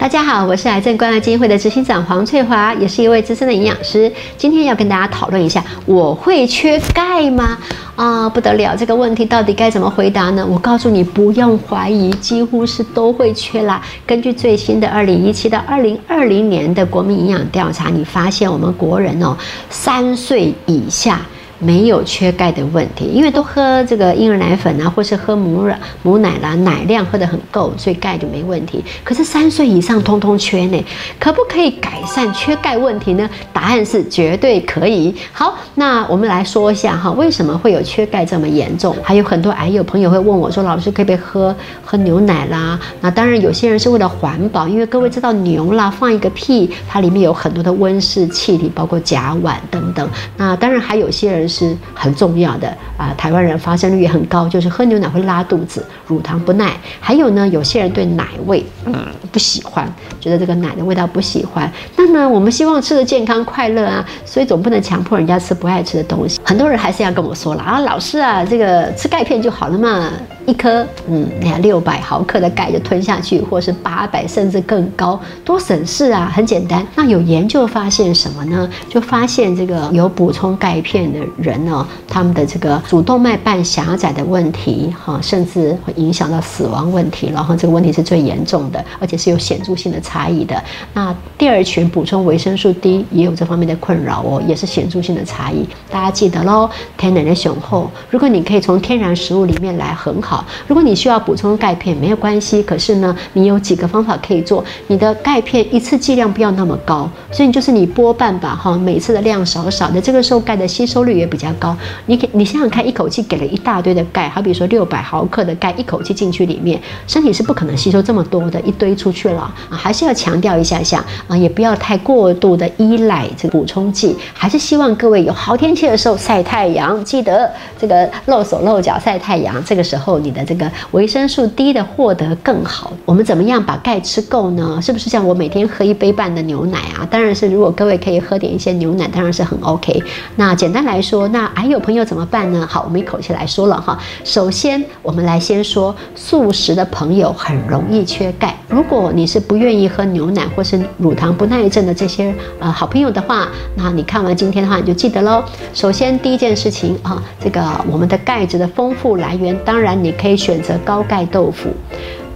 大家好，我是癌症关爱基金会的执行长黄翠华，也是一位资深的营养师。今天要跟大家讨论一下，我会缺钙吗？啊，不得了，这个问题到底该怎么回答呢？我告诉你，不用怀疑，几乎是都会缺啦。根据最新的二零一七到二零二零年的国民营养调查，你发现我们国人哦，三岁以下。没有缺钙的问题，因为都喝这个婴儿奶粉啊，或是喝母乳、母奶啦，奶量喝得很够，所以钙就没问题。可是三岁以上通通缺呢，可不可以改善缺钙问题呢？答案是绝对可以。好，那我们来说一下哈，为什么会有缺钙这么严重？还有很多癌友朋友会问我说：“老师可不可以喝喝牛奶啦？”那当然，有些人是为了环保，因为各位知道牛啦放一个屁，它里面有很多的温室气体，包括甲烷等等。那当然还有些人。是很重要的啊，台湾人发生率也很高，就是喝牛奶会拉肚子，乳糖不耐。还有呢，有些人对奶味嗯不喜欢，觉得这个奶的味道不喜欢。那呢，我们希望吃的健康快乐啊，所以总不能强迫人家吃不爱吃的东西。很多人还是要跟我说了啊，老师啊，这个吃钙片就好了嘛。一颗，嗯，两六百毫克的钙就吞下去，或是八百甚至更高，多省事啊！很简单。那有研究发现什么呢？就发现这个有补充钙片的人呢，他们的这个主动脉瓣狭窄的问题，哈，甚至会影响到死亡问题。然后这个问题是最严重的，而且是有显著性的差异的。那第二群补充维生素 D 也有这方面的困扰哦，也是显著性的差异。大家记得喽，天然的雄厚。如果你可以从天然食物里面来很好。如果你需要补充钙片，没有关系。可是呢，你有几个方法可以做。你的钙片一次剂量不要那么高，所以就是你拨半吧，哈，每次的量少少的，这个时候钙的吸收率也比较高。你给你想想看，一口气给了一大堆的钙，好比说六百毫克的钙，一口气进去里面，身体是不可能吸收这么多的，一堆出去了啊。还是要强调一下下啊，也不要太过度的依赖这个补充剂，还是希望各位有好天气的时候晒太阳，记得这个露手露脚晒太阳，这个时候。你的这个维生素 D 的获得更好。我们怎么样把钙吃够呢？是不是像我每天喝一杯半的牛奶啊？当然是，如果各位可以喝点一些牛奶，当然是很 OK。那简单来说，那还有朋友怎么办呢？好，我们一口气来说了哈。首先，我们来先说素食的朋友很容易缺钙。如果你是不愿意喝牛奶或是乳糖不耐症的这些呃好朋友的话，那你看完今天的话，你就记得喽。首先第一件事情啊，这个我们的钙质的丰富来源，当然你。可以选择高钙豆腐，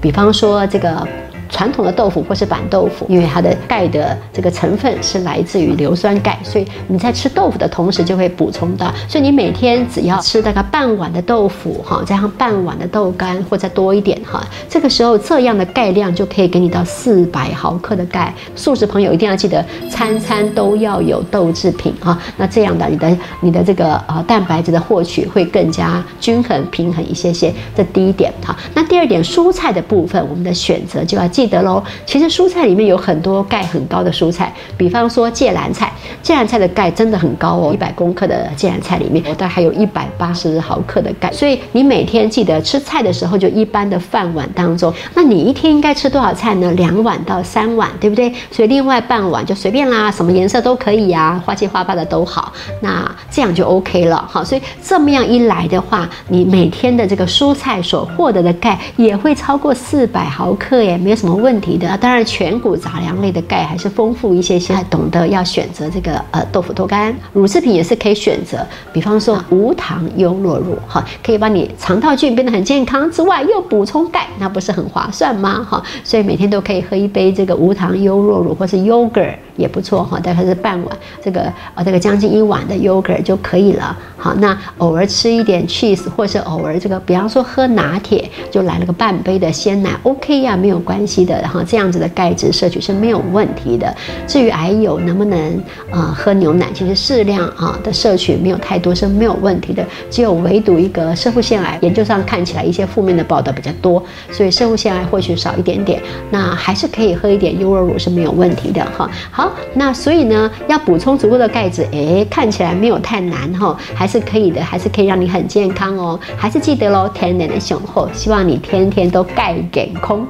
比方说这个。传统的豆腐或是板豆腐，因为它的钙的这个成分是来自于硫酸钙，所以你在吃豆腐的同时就会补充到。所以你每天只要吃大概半碗的豆腐哈，加上半碗的豆干或者多一点哈，这个时候这样的钙量就可以给你到四百毫克的钙。素食朋友一定要记得，餐餐都要有豆制品哈，那这样的你的你的这个呃蛋白质的获取会更加均衡平衡一些些。这第一点哈，那第二点蔬菜的部分，我们的选择就要记。记得喽，其实蔬菜里面有很多钙很高的蔬菜，比方说芥蓝菜，芥蓝菜的钙真的很高哦，一百公克的芥蓝菜里面，大概还有一百八十毫克的钙，所以你每天记得吃菜的时候，就一般的饭碗当中，那你一天应该吃多少菜呢？两碗到三碗，对不对？所以另外半碗就随便啦，什么颜色都可以呀，花七花八的都好，那这样就 OK 了好。所以这么样一来的话，你每天的这个蔬菜所获得的钙也会超过四百毫克耶，没有什么。问题的，当然全谷杂粮类的钙还是丰富一些些，懂得要选择这个呃豆腐豆干，乳制品也是可以选择，比方说无糖优酪乳哈，可以帮你肠道菌变得很健康之外，又补充钙，那不是很划算吗？哈，所以每天都可以喝一杯这个无糖优酪乳或是 yogurt 也不错哈，大概是半碗这个呃这个将近一碗的 yogurt 就可以了。好，那偶尔吃一点 cheese，或是偶尔这个比方说喝拿铁，就来了个半杯的鲜奶，OK 呀，没有关系。的哈，这样子的钙质摄取是没有问题的。至于癌友能不能呃喝牛奶，其实适量啊的摄取没有太多是没有问题的。只有唯独一个射护腺癌，研究上看起来一些负面的报道比较多，所以射护腺癌或许少一点点。那还是可以喝一点优酪乳是没有问题的哈。好，那所以呢，要补充足够的钙质，哎，看起来没有太难哈，还是可以的，还是可以让你很健康哦。还是记得喽，天然的雄厚，希望你天天都钙给空。